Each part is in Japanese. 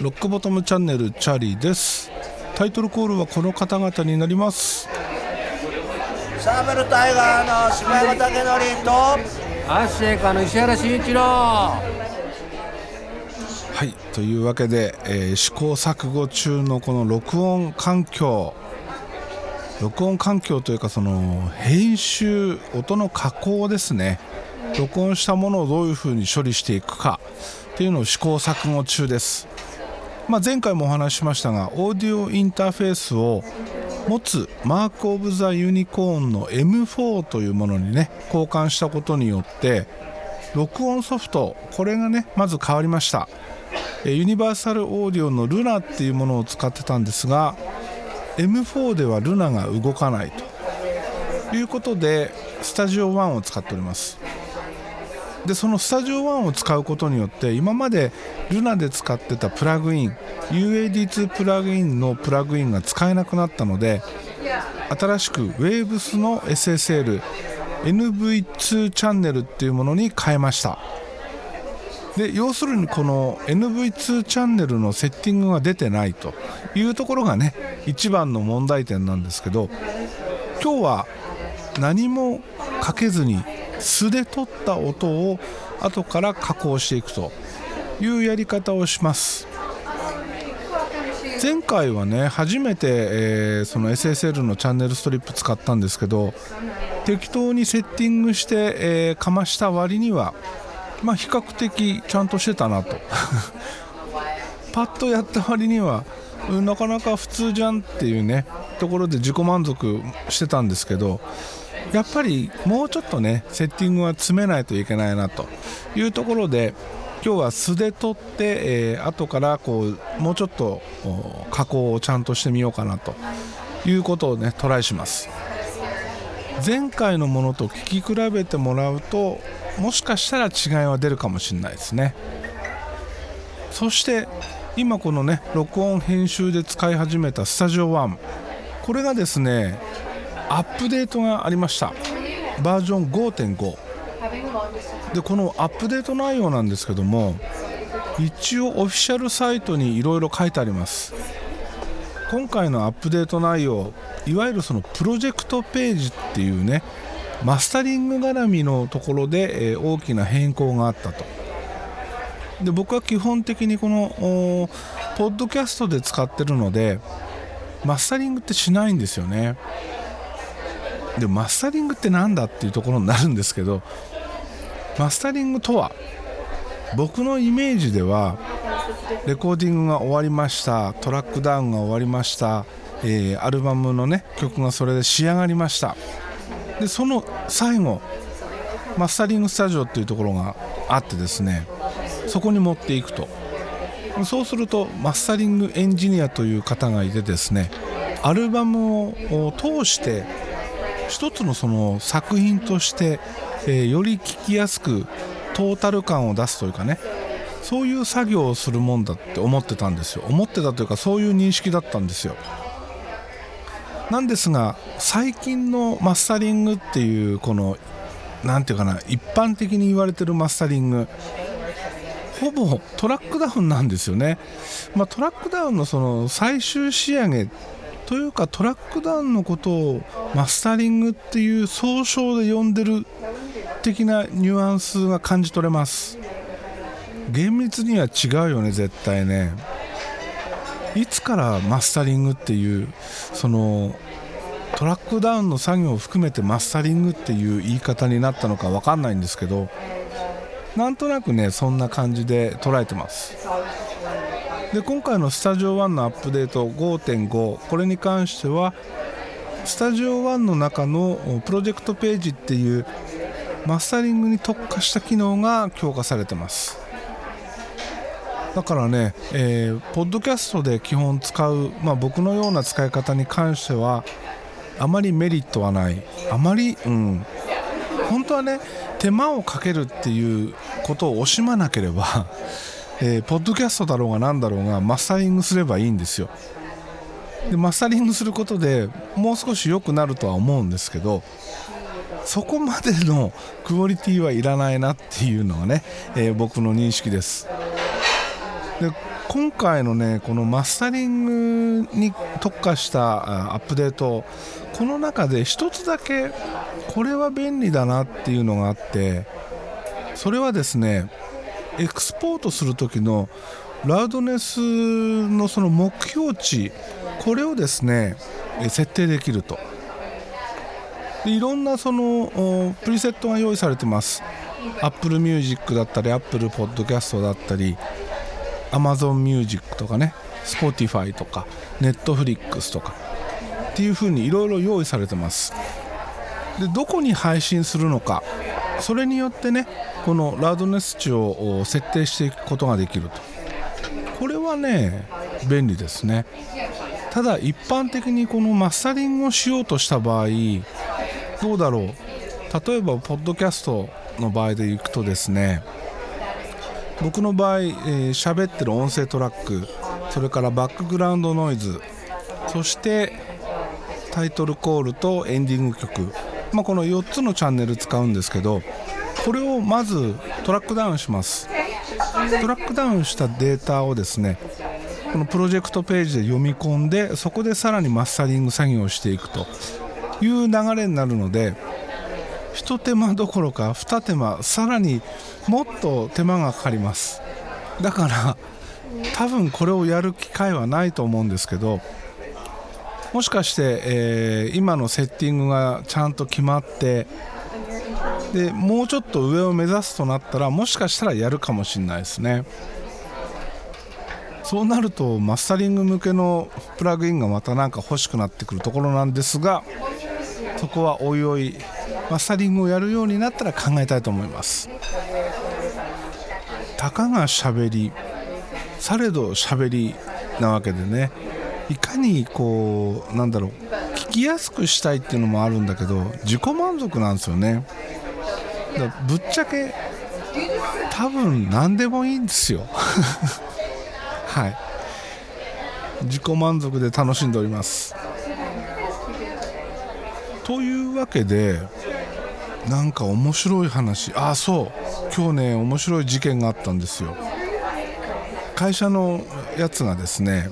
ロックボトムチャンネルチャーリーです。タイトルコールはこの方々になります。サーベルタイガーの柴山武則とアッシェイカの石原慎一郎。はいというわけで、えー試行錯誤中のこの録音環境録音環境というかその編集音の加工ですね。録音したものをどういうふうに処理していくか。っていうのを試行錯誤中です、まあ、前回もお話ししましたがオーディオインターフェースを持つマーク・オブ・ザ・ユニコーンの M4 というものにね交換したことによって録音ソフトこれがねまず変わりました。ユニバーサルオーディオのルナっていうものを使ってたんですが M4 ではルナが動かないと。いうことでスタジオ1を使っております。でそのスタジオ1を使うことによって今までルナで使ってたプラグイン UAD2 プラグインのプラグインが使えなくなったので新しく Waves の SSL NV2 チャンネルっていうものに変えました。で要するにこの NV2 チャンネルのセッティングが出てないというところがね一番の問題点なんですけど今日は何もかけずに素で撮った音を後から加工していくというやり方をします。前回はね初めて、えーその SSL のチャンネルストリップ使ったんですけど適当にセッティングして、えーかました割にはまあ比較的ちゃんとしてたなと。パッとやった割にはなかなか普通じゃんっていうねところで自己満足してたんですけどやっぱりもうちょっとねセッティングは詰めないといけないなというところで今日は素で取って、えー後からこうもうちょっと加工をちゃんとしてみようかなということをねトライします。前回のものと聞き比べてもらうともしかしたら違いは出るかもしれないですね。そして今このね録音編集で使い始めたスタジオ1これがですねアップデートがありました。バージョン5.5でこのアップデート内容なんですけども一応オフィシャルサイトにいろいろ書いてあります。今回のアップデート内容いわゆるそのプロジェクトページっていうねマスタリング絡みのところで、え大きな変更があったと。で僕は基本的にこのポッドキャストで使ってるのでマスタリングってしないんですよね。でマスタリングって何だっていうところになるんですけどマスタリングとは僕のイメージではレコーディングが終わりましたトラックダウンが終わりました、えーアルバムのね曲がそれで仕上がりました。でその最後マスタリングスタジオっていうところがあってですねそこに持っていくと。そうするとマスタリングエンジニアという方がいてですねアルバムを通して一つのその作品として、えーより聴きやすくトータル感を出すというかねそういう作業をするもんだって思ってたんですよ。思ってたというかそういう認識だったんですよ。なんですが最近のマスタリングっていうこのなんていうかな一般的に言われてるマスタリングほぼトラックダウンなんですよね、まあ、トラックダウンのその最終仕上げというかトラックダウンのことをマスタリングっていう総称で呼んでる的なニュアンスが感じ取れます。厳密には違うよね絶対ね。い。つからマスタリングっていうそのトラックダウンの作業を含めてマスタリングっていう言い方になったのか分かんないんですけどなんとなくねそんな感じで捉えてます。で今回のスタジオ1のアップデート5.5これに関してはスタジオ1の中のプロジェクトページっていうマスタリングに特化した機能が強化されてます。だからね、えーポッドキャストで基本使う、まあ、僕のような使い方に関してはあまりメリットはない。あまりうん。本当はね手間をかけるっていうことを惜しまなければ、えーポッドキャストだろうが何だろうがマスタリングすればいいんですよ。でマスタリングすることでもう少し良くなるとは思うんですけどそこまでのクオリティはいらないなっていうのがね、えー僕の認識です。で今回のねこのマスタリングに特化したアップデートこの中で一つだけこれは便利だなっていうのがあってそれはですねエクスポートする時のラウドネスのその目標値これをですね設定できると。でいろんなそのプリセットが用意されてます。Apple Music だったり Apple Podcast だったり Amazon Music とかね Spotify とか Netflix とかっていう風にいろいろ用意されてます。でどこに配信するのかそれによってねこのラウドネス値を設定していくことができると。これはね便利ですね。ただ一般的にこのマスタリングをしようとした場合どうだろう？例えばポッドキャストの場合でいくとですね僕の場合喋、えーってる音声トラックそれからバックグラウンドノイズそしてタイトルコールとエンディング曲、まあ、この4つのチャンネル使うんですけどこれをまずトラックダウンします。トラックダウンしたデータをですねこのプロジェクトページで読み込んでそこでさらにマスタリング作業をしていくという流れになるので一手間どころか二手間さらにもっと手間がかかります。だから多分これをやる機会はないと思うんですけどもしかして、えー今のセッティングがちゃんと決まってでもうちょっと上を目指すとなったらもしかしたらやるかもしれないですね。そうなるとマスタリング向けのプラグインがまたなんか欲しくなってくるところなんですがそこはおいおいマスタリングをやるようになったら考えたいと思います。たかがしゃべりされどしゃべりなわけでね。いかにこうなんだろう聞きやすくしたいっていうのもあるんだけど自己満足なんですよね。だぶっちゃけ多分何でもいいんですよ。はい。自己満足で楽しんでおります。というわけでなんか面白い話。ああそう。今日ね面白い事件があったんですよ。会社のやつがですね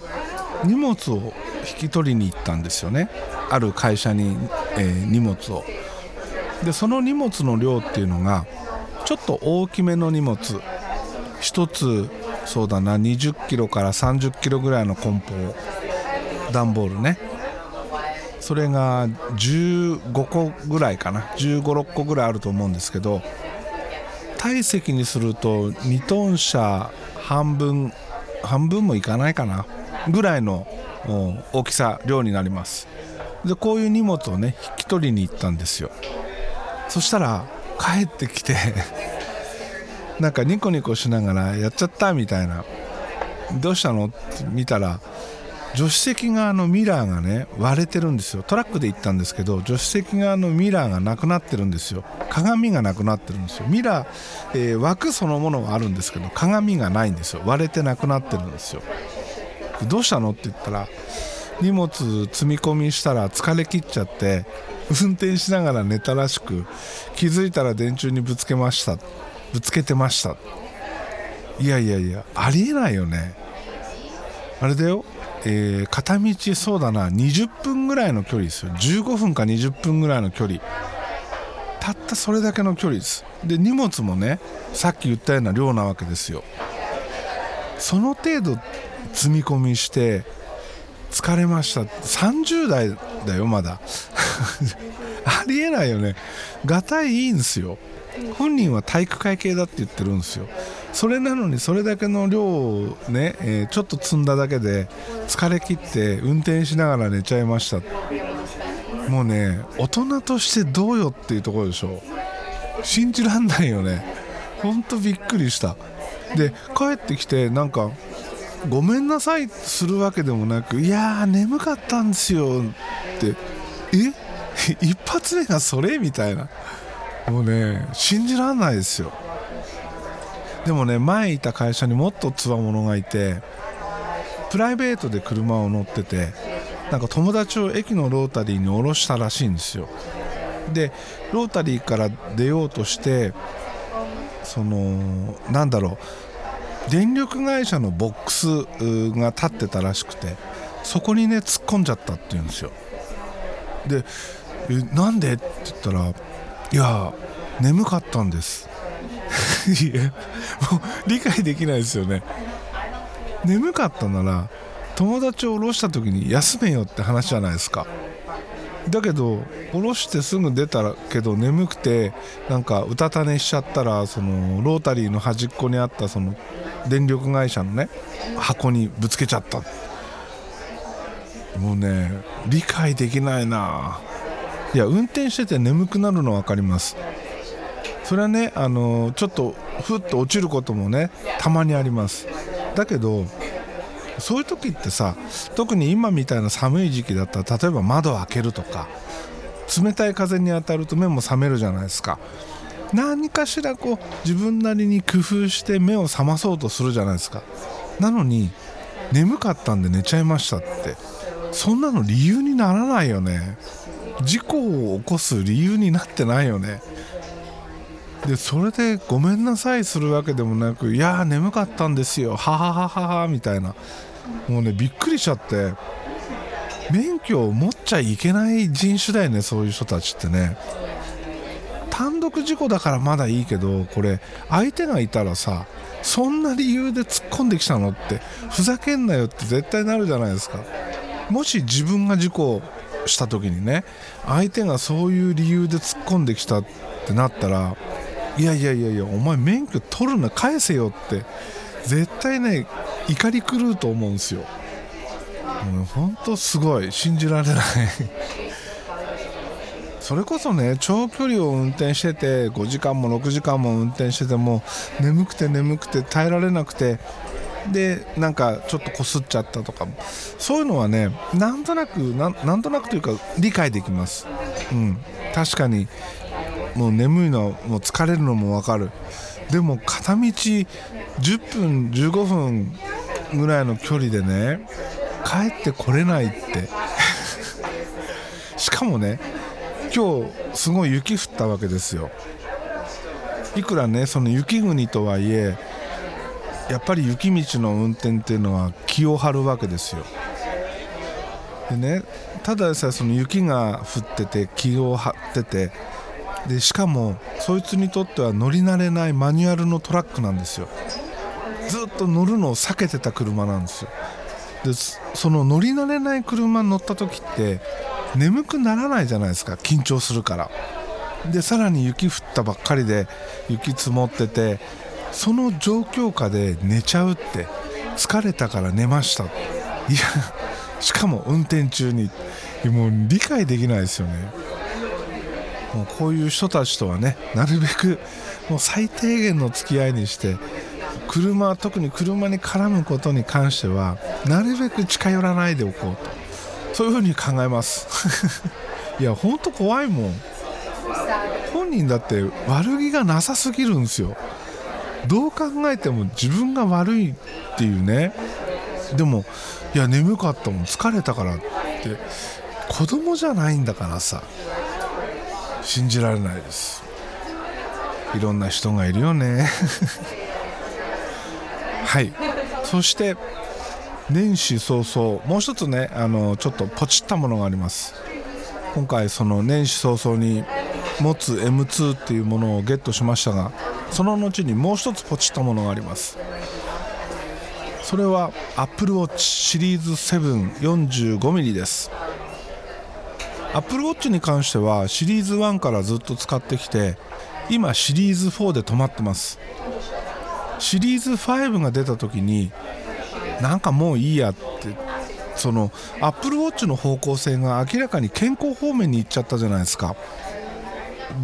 荷物を引き取りに行ったんですよね。ある会社に、えー荷物を。でその荷物の量っていうのがちょっと大きめの荷物。一つそうだな20キロから30キロぐらいの梱包。段ボールね。それが15個ぐらいかな。1 5 6個ぐらいあると思うんですけど体積にすると2トン車半分半分もいかないかな。ぐらいの大きさ量になります。でこういう荷物をね引き取りに行ったんですよ。そしたら帰ってきて なんかニコニコしながらやっちゃったみたいな。どうしたの？って見たら助手席側のミラーがね割れてるんですよ。トラックで行ったんですけど助手席側のミラーがなくなってるんですよ。鏡がなくなってるんですよ。ミラー、えー枠そのものはあるんですけど鏡がないんですよ。割れてなくなってるんですよ。どうしたのって言ったら荷物積み込みしたら疲れ切っちゃって運転しながら寝たらしく気づいたら電柱にぶつけました。ぶつけてました。いやいやいやありえないよね。あれだよ、えー片道そうだな20分ぐらいの距離ですよ。15分か20分ぐらいの距離。たったそれだけの距離です。で荷物もねさっき言ったような量なわけですよ。その程度積み込みして疲れました。30代だよまだ。ありえないよね。がたいいいんですよ。本人は体育会系だって言ってるんですよ。それなのにそれだけの量をね、えーちょっと積んだだけで疲れ切って運転しながら寝ちゃいました。もうね大人としてどうよっていうところでしょ信じらんないよね。ほんとびっくりした。で帰ってきてなんかごめんなさいするわけでもなくいやー眠かったんですよってえ？一発目がそれ？みたいな。もうね信じらんないですよ。でもね前いた会社にもっとつわものがいてプライベートで車を乗っててなんか友達を駅のロータリーに降ろしたらしいんですよ。でロータリーから出ようとしてそのなんだろう電力会社のボックスが立ってたらしくてそこにね突っ込んじゃったって言うんですよ。でえなんで？って言ったらいや眠かったんです。いやもう理解できないですよね。眠かったなら友達を降ろした時に休めよって話じゃないですか。だけど降ろしてすぐ出たけど眠くてなんかうたた寝しちゃったらそのロータリーの端っこにあったその電力会社のね箱にぶつけちゃった。もうね理解できないな。いや運転してて眠くなるの分かります。それはねあのちょっとふっと落ちることもねたまにあります。だけどそういう時ってさ特に今みたいな寒い時期だったら例えば窓を開けるとか冷たい風に当たると目も覚めるじゃないですか。何かしらこう自分なりに工夫して目を覚まそうとするじゃないですか。なのに眠かったんで寝ちゃいましたってそんなの理由にならないよね。事故を起こす理由になってないよね。でそれでごめんなさいするわけでもなくいやー眠かったんですよ。はははははみたいな。もうねびっくりしちゃって。免許を持っちゃいけない人種だよねそういう人たちってね。単独事故だからまだいいけどこれ相手がいたらさそんな理由で突っ込んできたのってふざけんなよって絶対なるじゃないですか。もし自分が事故した時にね相手がそういう理由で突っ込んできたってなったらいやいやいやいやお前免許取るな返せよって。絶対ね怒り狂うと思うんですよ。もう本当すごい。信じられない。それこそね長距離を運転してて5時間も6時間も運転してても眠くて眠くて耐えられなくてでなんかちょっとこすっちゃったとか。そういうのはねなんとなくななんとなくというか理解できます、うん、確かに。もう眠いのもう疲れるのも分かる。でも片道10分15分ぐらいの距離でね帰ってこれないって。しかもね今日すごい雪降ったわけですよ。いくらねその雪国とはいえやっぱり雪道の運転っていうのは気を張るわけですよ。でねただでさえその雪が降ってて気を張っててでしかもそいつにとっては乗り慣れないマニュアルのトラックなんですよ。ずっと乗るのを避けてた車なんですよ。でその乗り慣れない車に乗った時って眠くならないじゃないですか緊張するから。でさらに雪降ったばっかりで雪積もっててその状況下で寝ちゃうって疲れたから寝ました。いやしかも運転中に。もう理解できないですよね。もうこういう人たちとはねなるべくもう最低限の付き合いにして車特に車に絡むことに関してはなるべく近寄らないでおこうと。そういうふうに考えます。いやほんと怖いもん。本人だって悪気がなさすぎるんですよ。どう考えても自分が悪いっていうね。でもいや眠かったもん。疲れたからって。子供じゃないんだからさ。信じられないです。いろんな人がいるよね。はい。そして年始早々もう一つねあのちょっとポチったものがあります。今回その年始早々に持つ M2 っていうものをゲットしましたがその後にもう一つポチったものがあります。それは AppleWatch シリーズ 745mm です。Apple Watch に関してはシリーズ1からずっと使ってきて今シリーズ4で止まってます。シリーズ5が出た時になんかもういいやってその Apple Watch の方向性が明らかに健康方面に行っちゃったじゃないですか。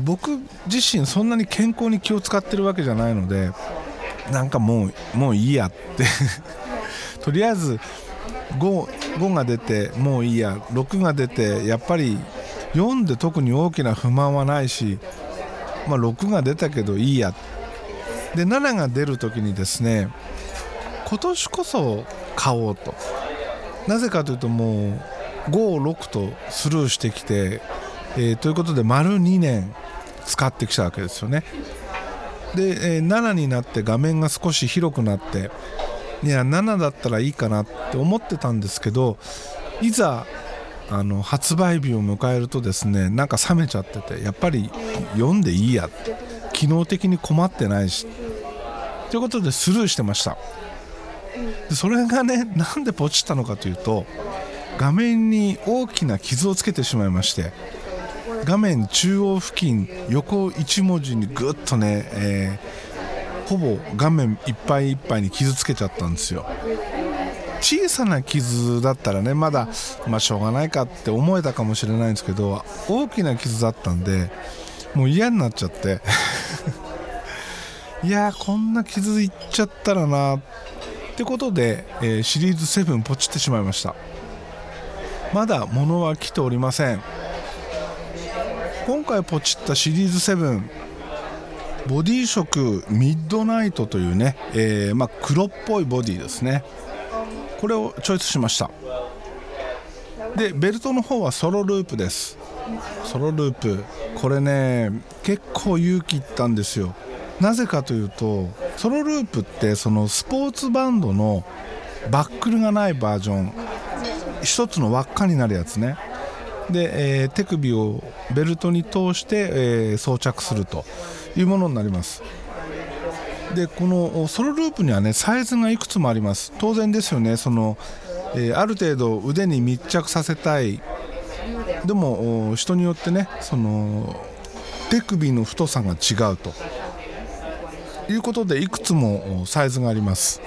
僕自身そんなに健康に気を使ってるわけじゃないのでなんかもうもういいやって。とりあえず 5, 5が出てもういいや。6が出てやっぱり4で特に大きな不満はないし、まあ、6が出たけどいいや。で7が出る時にですね今年こそ買おうと。なぜかというともう56とスルーしてきてえーということで丸2年使ってきたわけですよね。で、えー7になって画面が少し広くなっていや7だったらいいかなって思ってたんですけどいざあの発売日を迎えるとですねなんか冷めちゃっててやっぱり読んでいいやって機能的に困ってないしということでスルーしてました。でそれがねなんでポチったのかというと画面に大きな傷をつけてしまいまして画面中央付近横1文字にぐっとね、えーほぼ画面いっぱいいっぱいに傷つけちゃったんですよ。小さな傷だったらねまだまあしょうがないかって思えたかもしれないんですけど大きな傷だったんでもう嫌になっちゃって。いやこんな傷いっちゃったらなってことで、えーシリーズ7ポチってしまいました。まだ物は来ておりません。今回ポチったシリーズ7ボディ色ミッドナイトというね、えーまあ、黒っぽいボディですね。これをチョイスしました。でベルトの方はソロループです。ソロループ。これね結構勇気いったんですよ。なぜかというとソロループってそのスポーツバンドのバックルがないバージョン。一つの輪っかになるやつね。で、えー手首をベルトに通して、えー装着すると。いうものになります。でこのソロループにはねサイズがいくつもあります。当然ですよね。その、えーある程度腕に密着させたい。でも人によってねその手首の太さが違うと。いうことでいくつもサイズがあります。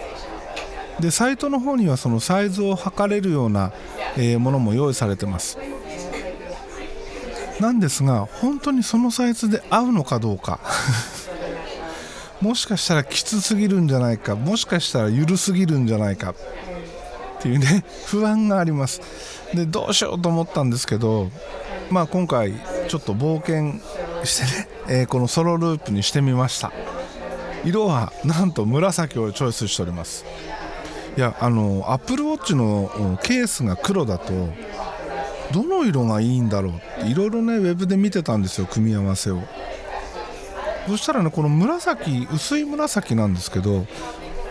でサイトの方にはそのサイズを測れるような、えーものも用意されてます。なんですが本当にそのサイズで合うのかどうか。もしかしたらきつすぎるんじゃないか。もしかしたら緩すぎるんじゃないか。っていうね不安があります。でどうしようと思ったんですけどまあ今回ちょっと冒険してね、えーこのソロループにしてみました。色はなんと紫をチョイスしております。いやあのアップルウォッチのケースが黒だとどの色がいいんだろうっていろいろねウェブで見てたんですよ組み合わせを。そしたらねこの紫薄い紫なんですけど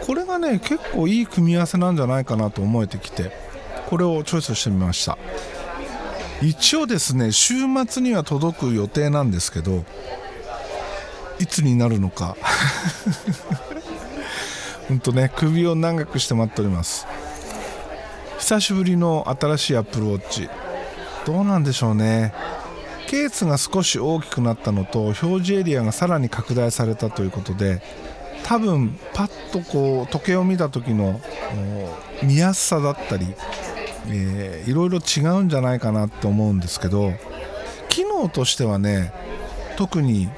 これがね結構いい組み合わせなんじゃないかなと思えてきてこれをチョイスしてみました。一応ですね週末には届く予定なんですけどいつになるのか。ほんとね首を長くして待っております。久しぶりの新しいアップルウォッチ。どうなんでしょうね。ケースが少し大きくなったのと表示エリアがさらに拡大されたということで多分パッとこう時計を見た時の見やすさだったり、えーいろいろ違うんじゃないかなって思うんですけど機能としてはね特に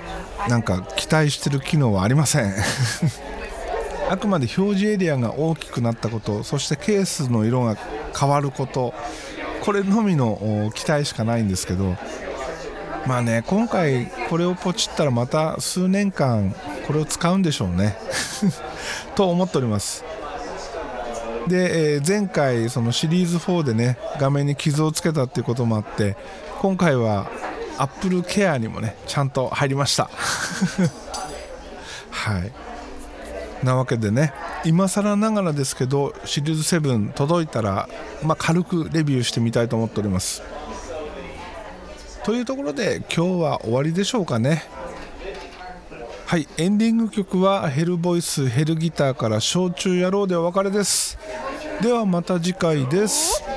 なんか期待してる機能はありません。あくまで表示エリアが大きくなったことそしてケースの色が変わることこれのみの期待しかないんですけどまあね今回これをポチったらまた数年間これを使うんでしょうね。と思っております。で、えー前回そのシリーズ4でね画面に傷をつけたっていうこともあって今回はアップルケアにもねちゃんと入りました。はい。なわけでね今更ながらですけどシリーズ7届いたら、まあ、軽くレビューしてみたいと思っております。というところで今日は終わりでしょうかね。はいエンディング曲はヘルボイスヘルギターから「焼酎野郎」でお別れです。ではまた次回です。